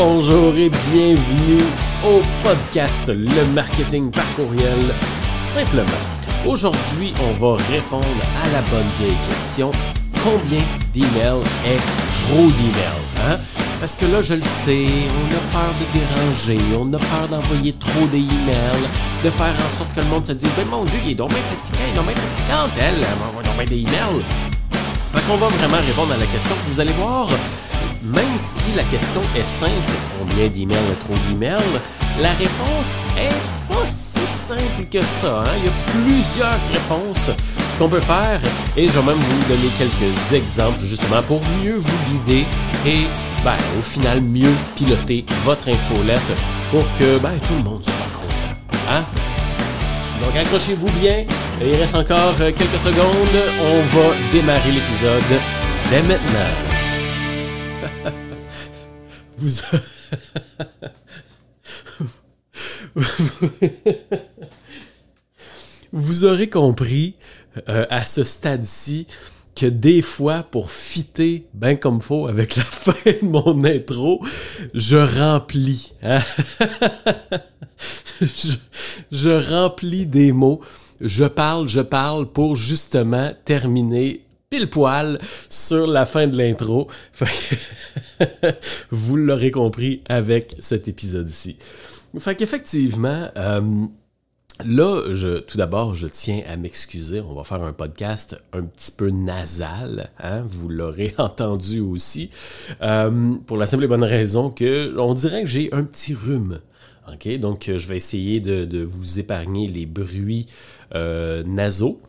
Bonjour et bienvenue au podcast Le marketing par courriel simplement. Aujourd'hui, on va répondre à la bonne vieille question combien d'emails est trop d'emails hein? Parce que là, je le sais, on a peur de déranger, on a peur d'envoyer trop d'emails, de faire en sorte que le monde se dise Ben mon Dieu, il est donc bien fatigué, il est donc bien fatigante, elle, elle m'envoie donc bien des emails. Fait qu'on va vraiment répondre à la question. Vous allez voir, même si la question est simple, combien d'emails trop d'emails, la réponse est pas si simple que ça. Hein? Il y a plusieurs réponses qu'on peut faire et je vais même vous donner quelques exemples justement pour mieux vous guider et ben, au final mieux piloter votre infolette pour que ben, tout le monde soit content. Hein? Donc accrochez-vous bien, il reste encore quelques secondes, on va démarrer l'épisode dès maintenant. Vous... Aurez compris euh, à ce stade-ci que des fois, pour fitter bien comme faut avec la fin de mon intro, je remplis. hein? je remplis des mots. Je parle, je parle pour justement terminer pile poil sur la fin de l'intro. Vous l'aurez compris avec cet épisode-ci. Fait qu'effectivement, euh, là, je, tout d'abord, je tiens à m'excuser. On va faire un podcast un petit peu nasal. Hein? Vous l'aurez entendu aussi. Euh, pour la simple et bonne raison que on dirait que j'ai un petit rhume. OK? Donc, je vais essayer de, de vous épargner les bruits euh, nasaux.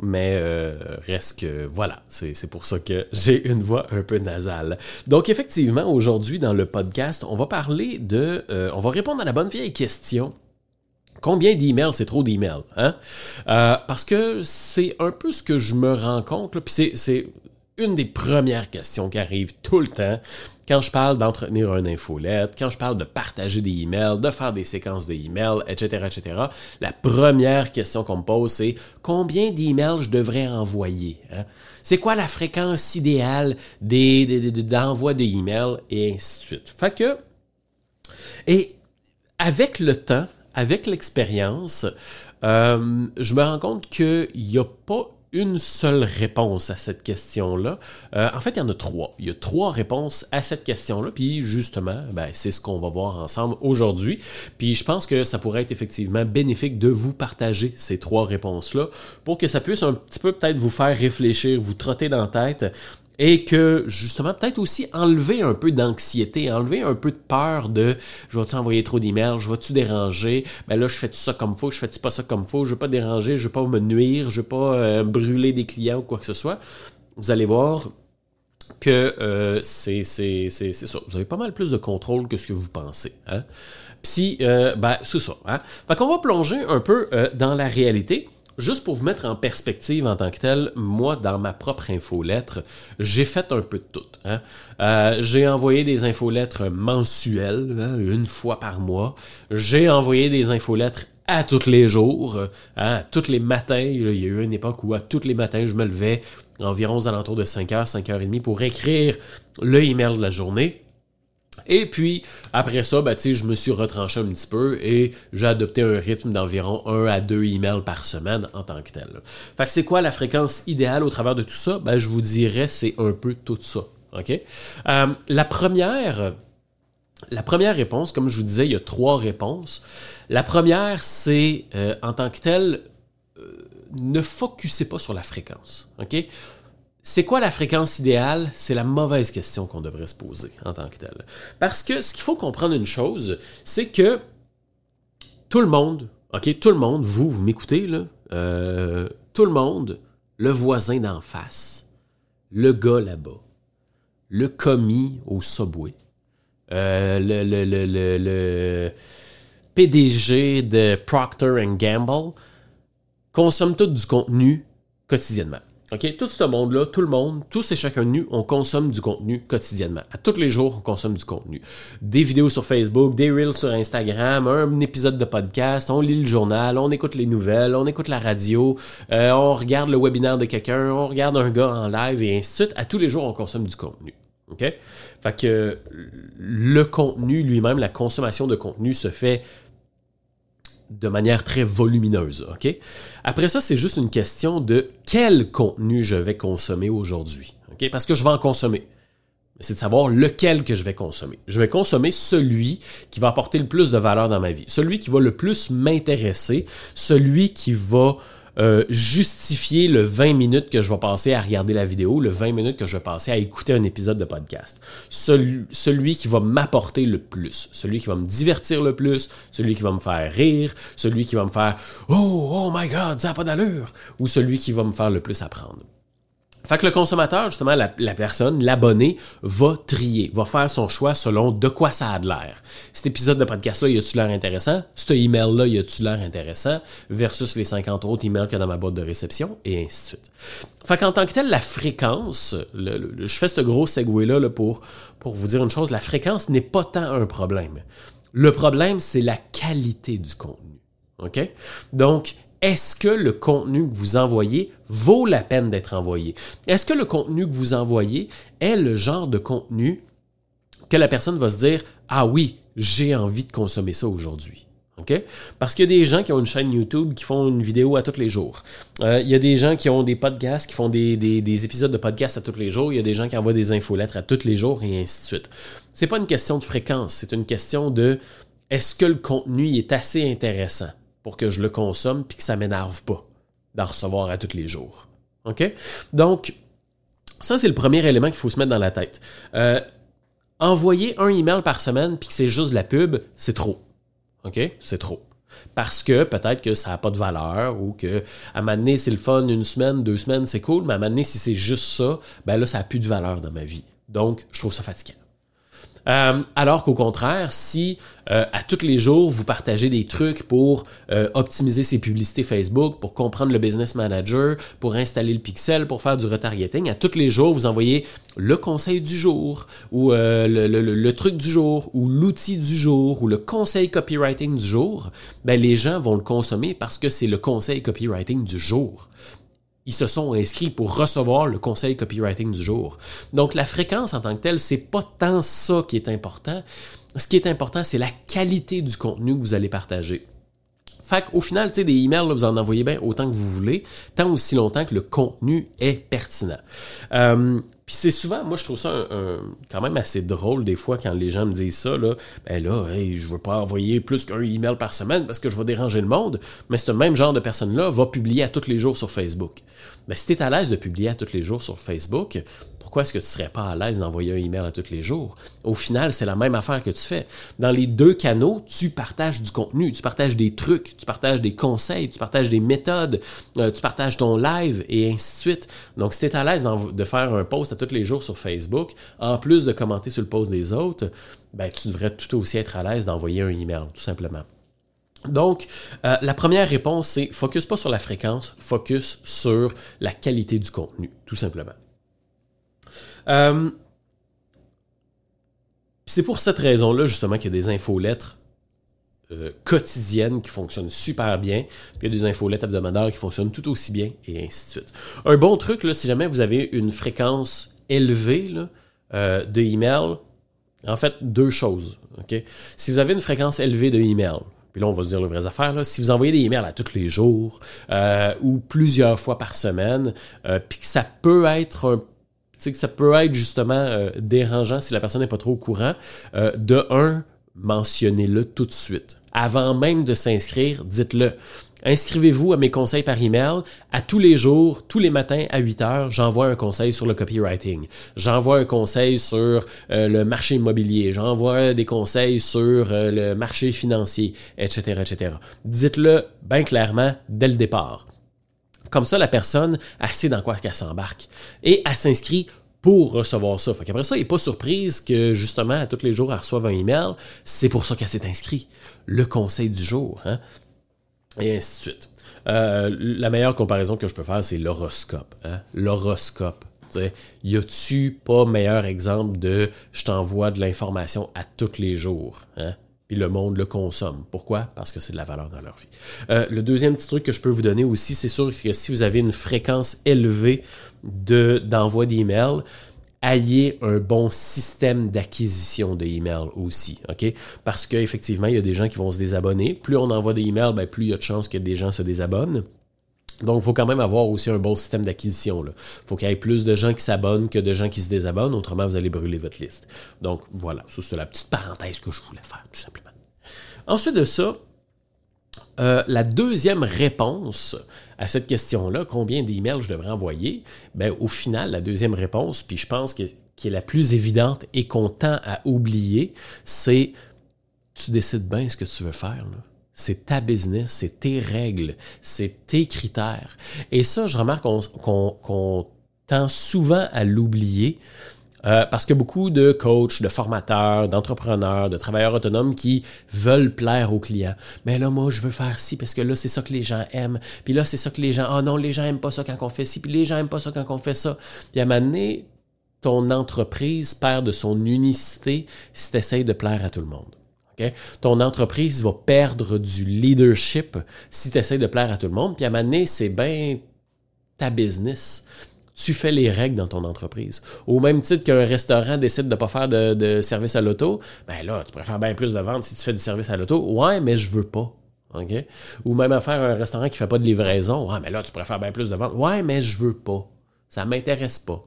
Mais euh, reste que, voilà, c'est pour ça que j'ai une voix un peu nasale. Donc effectivement, aujourd'hui dans le podcast, on va parler de... Euh, on va répondre à la bonne vieille question. Combien d'emails, c'est trop d'emails? Hein? Euh, parce que c'est un peu ce que je me rends compte, puis c'est une des premières questions qui arrivent tout le temps quand je parle d'entretenir un infolette, quand je parle de partager des emails, de faire des séquences de emails, etc., etc., la première question qu'on me pose, c'est combien d'emails je devrais envoyer? Hein? C'est quoi la fréquence idéale des, des, des, d'envoi et ainsi de suite. Fait que, et avec le temps, avec l'expérience, euh, je me rends compte qu'il n'y a pas une seule réponse à cette question-là. Euh, en fait, il y en a trois. Il y a trois réponses à cette question-là. Puis justement, ben, c'est ce qu'on va voir ensemble aujourd'hui. Puis je pense que ça pourrait être effectivement bénéfique de vous partager ces trois réponses-là pour que ça puisse un petit peu peut-être vous faire réfléchir, vous trotter dans la tête et que justement peut-être aussi enlever un peu d'anxiété, enlever un peu de peur de je vais-tu envoyer trop d'emails, je vais-tu déranger, ben là je fais tout ça comme faut, je fais pas ça comme faut, je veux pas déranger, je veux pas me nuire, je veux pas euh, brûler des clients ou quoi que ce soit. Vous allez voir que euh, c'est ça. Vous avez pas mal plus de contrôle que ce que vous pensez. Hein? Puis, euh, ben, c'est ça. Hein? Fait qu'on va plonger un peu dans la réalité. Juste pour vous mettre en perspective en tant que tel, moi, dans ma propre infolettre, j'ai fait un peu de tout. Hein. Euh, j'ai envoyé des infolettres mensuelles, hein, une fois par mois. J'ai envoyé des infolettres à tous les jours, hein, tous les matins. Il y a eu une époque où à tous les matins, je me levais environ aux alentours de 5h, 5h30 pour écrire le email de la journée. Et puis, après ça, ben, je me suis retranché un petit peu et j'ai adopté un rythme d'environ 1 à 2 emails par semaine en tant que tel. Fait que c'est quoi la fréquence idéale au travers de tout ça? Ben, je vous dirais, c'est un peu tout ça. OK? Euh, la première... La première réponse, comme je vous disais, il y a trois réponses. La première, c'est euh, en tant que tel, euh, ne focussez pas sur la fréquence. OK? C'est quoi la fréquence idéale? C'est la mauvaise question qu'on devrait se poser en tant que telle. Parce que ce qu'il faut comprendre une chose, c'est que tout le monde, ok, tout le monde, vous, vous m'écoutez, là, euh, tout le monde, le voisin d'en face, le gars là-bas, le commis au subway, euh, le, PDG de Procter Gamble, consomme tout du contenu quotidiennement. OK? Tout ce monde-là, tout le monde, tous et chacun de nous, on consomme du contenu quotidiennement. À tous les jours, on consomme du contenu. Des vidéos sur Facebook, des reels sur Instagram, un épisode de podcast, on lit le journal, on écoute les nouvelles, on écoute la radio, euh, on regarde le webinaire de quelqu'un, on regarde un gars en live et ainsi de suite. À tous les jours, on consomme du contenu. OK? Fait que le contenu lui-même, la consommation de contenu se fait de manière très volumineuse. Après ça, c'est juste une question de quel contenu je vais consommer aujourd'hui. Parce que je vais en consommer. C'est de savoir lequel que je vais consommer. Je vais consommer celui qui va apporter le plus de valeur dans ma vie, celui qui va le plus m'intéresser, celui qui va euh, justifier le 20 minutes que je vais passer à regarder la vidéo, le 20 minutes que je vais passer à écouter un épisode de podcast. Celui, qui va m'apporter le plus, celui qui va me divertir le plus, celui qui va me faire rire, celui qui va me faire Oh, oh my God, ça n'a pas d'allure, ou celui qui va me faire le plus apprendre. Fait que le consommateur, justement, la, personne, l'abonné, va trier, va faire son choix selon de quoi ça a de l'air. Cet épisode de podcast-là, y a-tu l'air intéressant? Ce email-là, y a-tu l'air intéressant? Versus les 50 autres emails qu'il y a dans ma boîte de réception, et ainsi de suite. Fait qu'en tant que tel, la fréquence, je fais ce gros segway-là là, pour, pour vous dire une chose, la fréquence n'est pas tant un problème. Le problème, c'est la qualité du contenu. OK? Donc, est-ce que le contenu que vous envoyez vaut la peine d'être envoyé? Est-ce que le contenu que vous envoyez est le genre de contenu que la personne va se dire Ah oui, j'ai envie de consommer ça aujourd'hui? Parce qu'il y a des gens qui ont une chaîne YouTube qui font une vidéo à tous les jours. Euh, il y a des gens qui ont des podcasts, qui font des, des, épisodes de podcasts à tous les jours. Il y a des gens qui envoient des infolettres à tous les jours et ainsi de suite. C'est pas une question de fréquence, c'est une question de est-ce que le contenu est assez intéressant? Pour que je le consomme puis que ça m'énerve pas d'en recevoir à tous les jours. OK? Donc, ça, c'est le premier élément qu'il faut se mettre dans la tête. Euh, envoyer un email par semaine puis que c'est juste de la pub, c'est trop. OK? C'est trop. Parce que peut-être que ça n'a pas de valeur ou que à un c'est le fun, une semaine, deux semaines, c'est cool, mais à un si c'est juste ça, ben là, ça n'a plus de valeur dans ma vie. Donc, je trouve ça fatigant. Euh, alors qu'au contraire, si euh, à tous les jours, vous partagez des trucs pour euh, optimiser ses publicités Facebook, pour comprendre le business manager, pour installer le pixel, pour faire du retargeting, à tous les jours, vous envoyez le conseil du jour, ou le, truc du jour, ou l'outil du jour, ou le conseil copywriting du jour, ben les gens vont le consommer parce que c'est le conseil copywriting du jour ils se sont inscrits pour recevoir le conseil copywriting du jour. Donc la fréquence en tant que telle, c'est pas tant ça qui est important. Ce qui est important, c'est la qualité du contenu que vous allez partager. Fait qu'au final, tu sais, des emails, vous en envoyez bien autant que vous voulez, tant aussi longtemps que le contenu est pertinent. Euh, puis c'est souvent, moi je trouve ça quand même assez drôle des fois quand les gens me disent ça, là, ben là, hey, je veux pas envoyer plus qu'un email par semaine parce que je vais déranger le monde, mais ce même genre de personne-là va publier à tous les jours sur Facebook. Ben, si tu à l'aise de publier à tous les jours sur Facebook, pourquoi est-ce que tu serais pas à l'aise d'envoyer un email à tous les jours? Au final, c'est la même affaire que tu fais. Dans les deux canaux, tu partages du contenu, tu partages des trucs, tu partages des conseils, tu partages des méthodes, euh, tu partages ton live et ainsi de suite. Donc, si tu es à l'aise de faire un post à tous les jours sur Facebook, en plus de commenter sur le post des autres, ben, tu devrais tout aussi être à l'aise d'envoyer un email, tout simplement. Donc, euh, la première réponse, c'est focus pas sur la fréquence, focus sur la qualité du contenu, tout simplement. Euh, c'est pour cette raison-là, justement, qu'il y a des infolettres euh, quotidiennes qui fonctionnent super bien, puis il y a des infolettres hebdomadaires qui fonctionnent tout aussi bien, et ainsi de suite. Un bon truc, si jamais vous avez une fréquence élevée euh, de email, en fait, deux choses. Si vous avez une fréquence élevée de email, puis là, on va se dire les vraies affaires. Si vous envoyez des emails à tous les jours ou plusieurs fois par semaine, puis que ça peut être un sais que ça peut être justement euh, dérangeant si la personne n'est pas trop au courant. Euh, de un, mentionnez-le tout de suite. Avant même de s'inscrire, dites-le. Inscrivez-vous à mes conseils par email. À tous les jours, tous les matins à 8 heures, j'envoie un conseil sur le copywriting. J'envoie un conseil sur euh, le marché immobilier. J'envoie des conseils sur le marché financier, etc., etc. Dites-le bien clairement dès le départ. Comme ça, la personne, elle sait dans quoi qu'elle s'embarque. Et elle s'inscrit pour recevoir ça. Fait Après ça, elle n'est pas surprise que justement, à tous les jours, elle reçoive un email. C'est pour ça qu'elle s'est inscrite. Le conseil du jour. Hein? Et ainsi de suite. Euh, la meilleure comparaison que je peux faire, c'est l'horoscope. Hein? L'horoscope. Y a-tu pas meilleur exemple de je t'envoie de l'information à tous les jours? Hein? Puis le monde le consomme. Pourquoi? Parce que c'est de la valeur dans leur vie. Euh, le deuxième petit truc que je peux vous donner aussi, c'est sûr que si vous avez une fréquence élevée de, d'envoi d'emails, ayez un bon système d'acquisition de emails aussi, OK? Parce qu'effectivement, il y a des gens qui vont se désabonner. Plus on envoie des emails, ben, plus il y a de chances que des gens se désabonnent. Donc, il faut quand même avoir aussi un bon système d'acquisition. Il faut qu'il y ait plus de gens qui s'abonnent que de gens qui se désabonnent, autrement, vous allez brûler votre liste. Donc, voilà, ça, c'est la petite parenthèse que je voulais faire, tout simplement. Ensuite de ça, euh, la deuxième réponse à cette question-là, combien d'emails je devrais envoyer, ben, au final, la deuxième réponse, puis je pense que, qui est la plus évidente et qu'on tend à oublier, c'est tu décides bien ce que tu veux faire. C'est ta business, c'est tes règles, c'est tes critères. Et ça, je remarque qu'on tend souvent à l'oublier euh, parce que beaucoup de coachs, de formateurs, d'entrepreneurs, de travailleurs autonomes qui veulent plaire aux clients. Mais là, moi, je veux faire ci parce que là, c'est ça que les gens aiment. Puis là, c'est ça que les gens. Ah non, les gens aiment pas ça quand on fait ci. Puis les gens aiment pas ça quand on fait ça. Puis à un moment donné, ton entreprise perd de son unicité si tu essaies de plaire à tout le monde. Ton entreprise va perdre du leadership si tu essaies de plaire à tout le monde. Puis à un moment donné, c'est bien ta business tu fais les règles dans ton entreprise. Au même titre qu'un restaurant décide de ne pas faire de, service à l'auto, ben là, tu faire bien plus de ventes si tu fais du service à l'auto. Ouais, mais je veux pas. Ou même à faire un restaurant qui ne fait pas de livraison. Ouais, mais là, tu faire bien plus de ventes. Ouais, mais je veux pas. Ça ne m'intéresse pas.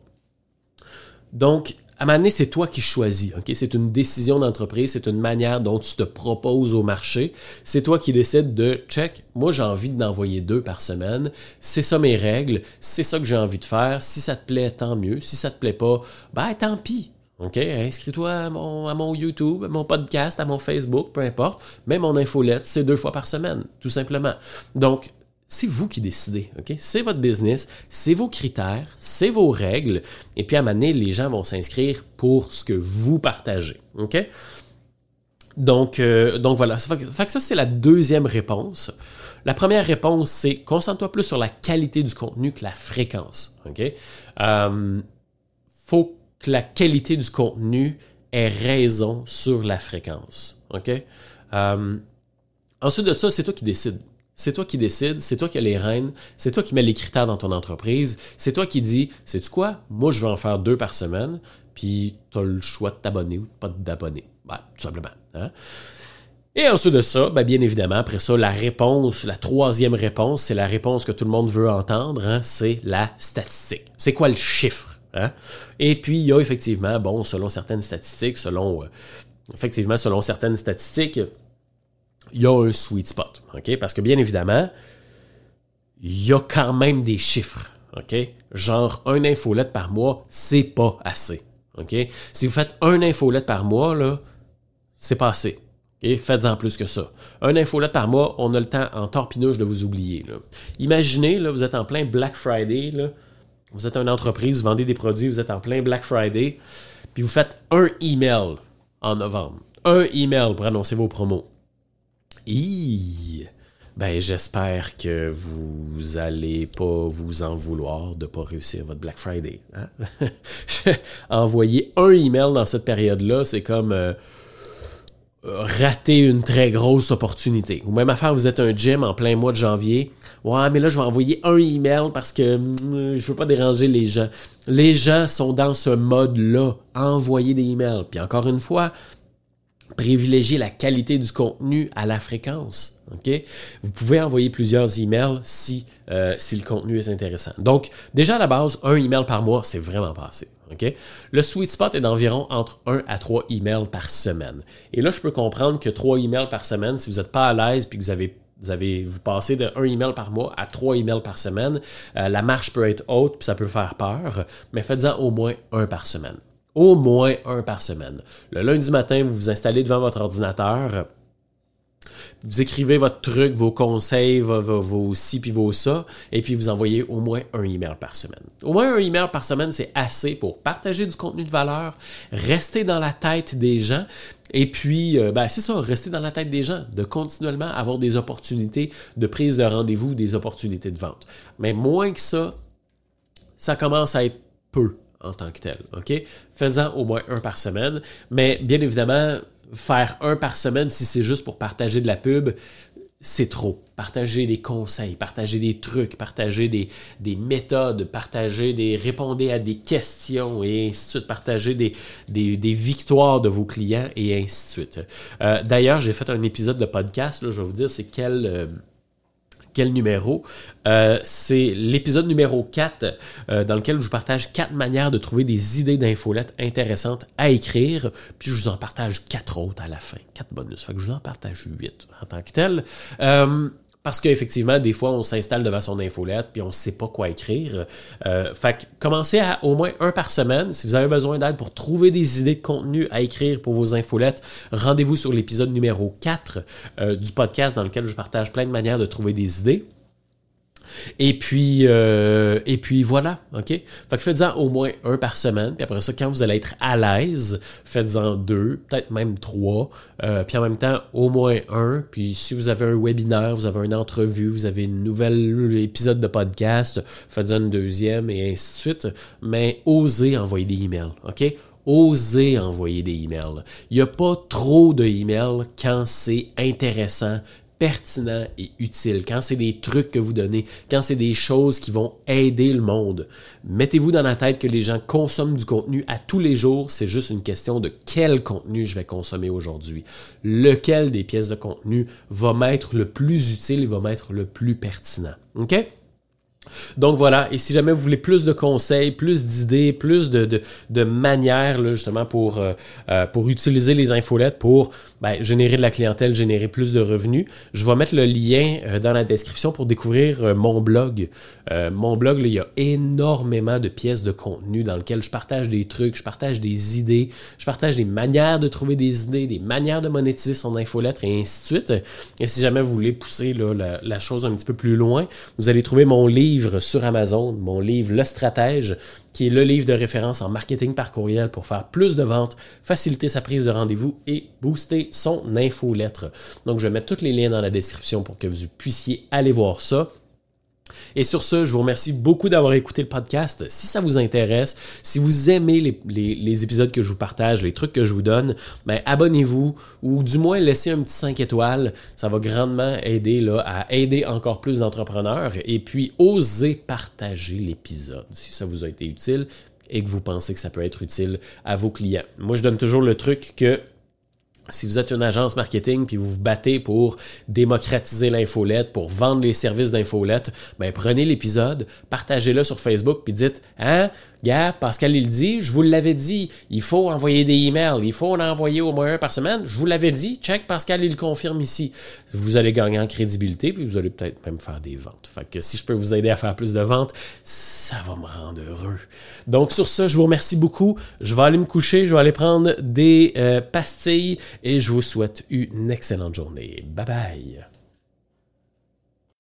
Donc, à un moment c'est toi qui choisis. C'est une décision d'entreprise, c'est une manière dont tu te proposes au marché. C'est toi qui décides de check. Moi, j'ai envie d'envoyer deux par semaine. C'est ça mes règles. C'est ça que j'ai envie de faire. Si ça te plaît, tant mieux. Si ça te plaît pas, ben tant pis. OK? Inscris-toi à mon, mon, YouTube, à mon podcast, à mon Facebook, peu importe. Même mon infolette, c'est deux fois par semaine, tout simplement. Donc, c'est vous qui décidez. ok? C'est votre business, c'est vos critères, c'est vos règles. Et puis à un moment donné, les gens vont s'inscrire pour ce que vous partagez. euh, donc voilà. Fait que ça, c'est la deuxième réponse. La première réponse, c'est concentre-toi plus sur la qualité du contenu que la fréquence. ok? Euh, faut que la qualité du contenu ait raison sur la fréquence. ok? Euh, ensuite de ça, c'est toi qui décides. C'est toi qui décides, c'est toi qui as les rênes, c'est toi qui mets les critères dans ton entreprise, c'est toi qui dis, sais-tu quoi, moi je vais en faire deux par semaine, puis tu as le choix de t'abonner ou pas d'abonner. Ben, tout simplement. Hein. Et ensuite de ça, ben, bien évidemment, après ça, la réponse, la troisième réponse, c'est la réponse que tout le monde veut entendre, hein, c'est la statistique. C'est quoi le chiffre? Hein? Et puis, il y a effectivement, bon, selon certaines statistiques, selon, euh, effectivement, selon certaines statistiques, il y a un sweet spot. Parce que bien évidemment, il y a quand même des chiffres. Genre, un infolette par mois, c'est pas assez. Si vous faites un infolette par mois, là, c'est pas assez. Faites-en plus que ça. Un infolette par mois, on a le temps en torpinouche de vous oublier. Imaginez, là, vous êtes en plein Black Friday, là, vous êtes une entreprise, vous vendez des produits, vous êtes en plein Black Friday, puis vous faites un email en novembre. Un email pour annoncer vos promos. Ben, j'espère que vous allez pas vous en vouloir de pas réussir votre Black Friday. Hein? Envoyer un email dans cette période-là, c'est comme euh, rater une très grosse opportunité. Ou même affaire, vous êtes un gym en plein mois de janvier. Ouais, mais là, je vais envoyer un email parce que mm, je veux pas déranger les gens. Les gens sont dans ce mode-là, envoyer des emails. Puis encore une fois, privilégier la qualité du contenu à la fréquence. ok? Vous pouvez envoyer plusieurs emails si, euh, si le contenu est intéressant. Donc, déjà à la base, un email par mois, c'est vraiment pas assez. ok? Le sweet spot est d'environ entre 1 à 3 emails par semaine. Et là, je peux comprendre que 3 emails par semaine, si vous n'êtes pas à l'aise puis que vous avez vous avez passez de 1 email par mois à 3 emails par semaine, euh, la marche peut être haute puis ça peut faire peur, mais faites-en au moins un par semaine. Au moins un par semaine. Le lundi matin, vous vous installez devant votre ordinateur. Vous écrivez votre truc, vos conseils, vos, vos, ci puis vos ça, et puis vous envoyez au moins un email par semaine. Au moins un email par semaine, c'est assez pour partager du contenu de valeur, rester dans la tête des gens, et puis, euh, ben, c'est ça, rester dans la tête des gens, de continuellement avoir des opportunités de prise de rendez-vous, des opportunités de vente. Mais moins que ça, ça commence à être peu en tant que tel. OK? Faites-en au moins un par semaine. Mais bien évidemment, faire un par semaine, si c'est juste pour partager de la pub, c'est trop. Partagez des conseils, partagez des trucs, partagez des, des méthodes, partagez des. répondez à des questions et ainsi de suite, partagez des, victoires de vos clients et ainsi de suite. Euh, d'ailleurs, j'ai fait un épisode de podcast, je vais vous dire c'est quel. Euh, numéro. Euh, c'est l'épisode numéro 4 euh, dans lequel je vous partage quatre manières de trouver des idées d'infolettes intéressantes à écrire. Puis je vous en partage quatre autres à la fin. Quatre bonus. Fait que je vous en partage huit en tant que tel. Euh, parce qu'effectivement, des fois, on s'installe devant son infolette puis on ne sait pas quoi écrire. Euh, fait que commencez à au moins un par semaine. Si vous avez besoin d'aide pour trouver des idées de contenu à écrire pour vos infolettes, rendez-vous sur l'épisode numéro 4 euh, du podcast dans lequel je partage plein de manières de trouver des idées. Et puis, euh, et puis voilà, OK? Fait que faites-en au moins un par semaine. Puis après ça, quand vous allez être à l'aise, faites-en deux, peut-être même trois. Euh, puis en même temps, au moins un. Puis si vous avez un webinaire, vous avez une entrevue, vous avez une nouvelle épisode de podcast, faites-en une deuxième et ainsi de suite. Mais osez envoyer des emails, OK? osez envoyer des emails. Il n'y a pas trop de emails quand c'est intéressant, pertinent et utile, quand c'est des trucs que vous donnez, quand c'est des choses qui vont aider le monde. Mettez-vous dans la tête que les gens consomment du contenu à tous les jours, c'est juste une question de quel contenu je vais consommer aujourd'hui. Lequel des pièces de contenu va m'être le plus utile et va m'être le plus pertinent. OK? Donc voilà, et si jamais vous voulez plus de conseils, plus d'idées, plus de, manières justement pour, euh, euh, pour utiliser les infolettes pour ben, générer de la clientèle, générer plus de revenus, je vais mettre le lien euh, dans la description pour découvrir mon blog. mon blog, il y a énormément de pièces de contenu dans lesquelles je partage des trucs, je partage des idées, je partage des manières de trouver des idées, des manières de monétiser son infolettre et ainsi de suite. Et si jamais vous voulez pousser la chose un petit peu plus loin, vous allez trouver mon livre sur Amazon, mon livre Le Stratège, qui est le livre de référence en marketing par courriel pour faire plus de ventes, faciliter sa prise de rendez-vous et booster son infolettre. Donc, je vais mettre tous les liens dans la description pour que vous puissiez aller voir ça. Et sur ce, je vous remercie beaucoup d'avoir écouté le podcast. Si ça vous intéresse, si vous aimez les, épisodes que je vous partage, les trucs que je vous donne, ben abonnez-vous ou du moins laissez un petit 5 étoiles. Ça va grandement aider là, à aider encore plus d'entrepreneurs. Et puis, osez partager l'épisode si ça vous a été utile et que vous pensez que ça peut être utile à vos clients. Moi, je donne toujours le truc que si vous êtes une agence marketing puis vous vous battez pour démocratiser l'infolette, pour vendre les services d'infolette, ben prenez l'épisode, partagez-le sur Facebook puis dites "Hein, gars, Pascal il dit, je vous l'avais dit, il faut envoyer des emails, il faut en envoyer au moins un par semaine, je vous l'avais dit, check Pascal il confirme ici." Vous allez gagner en crédibilité puis vous allez peut-être même faire des ventes. Fait que si je peux vous aider à faire plus de ventes, ça va me rendre heureux. Donc sur ça, je vous remercie beaucoup. Je vais aller me coucher, je vais aller prendre des euh, pastilles et je vous souhaite une excellente journée. Bye bye.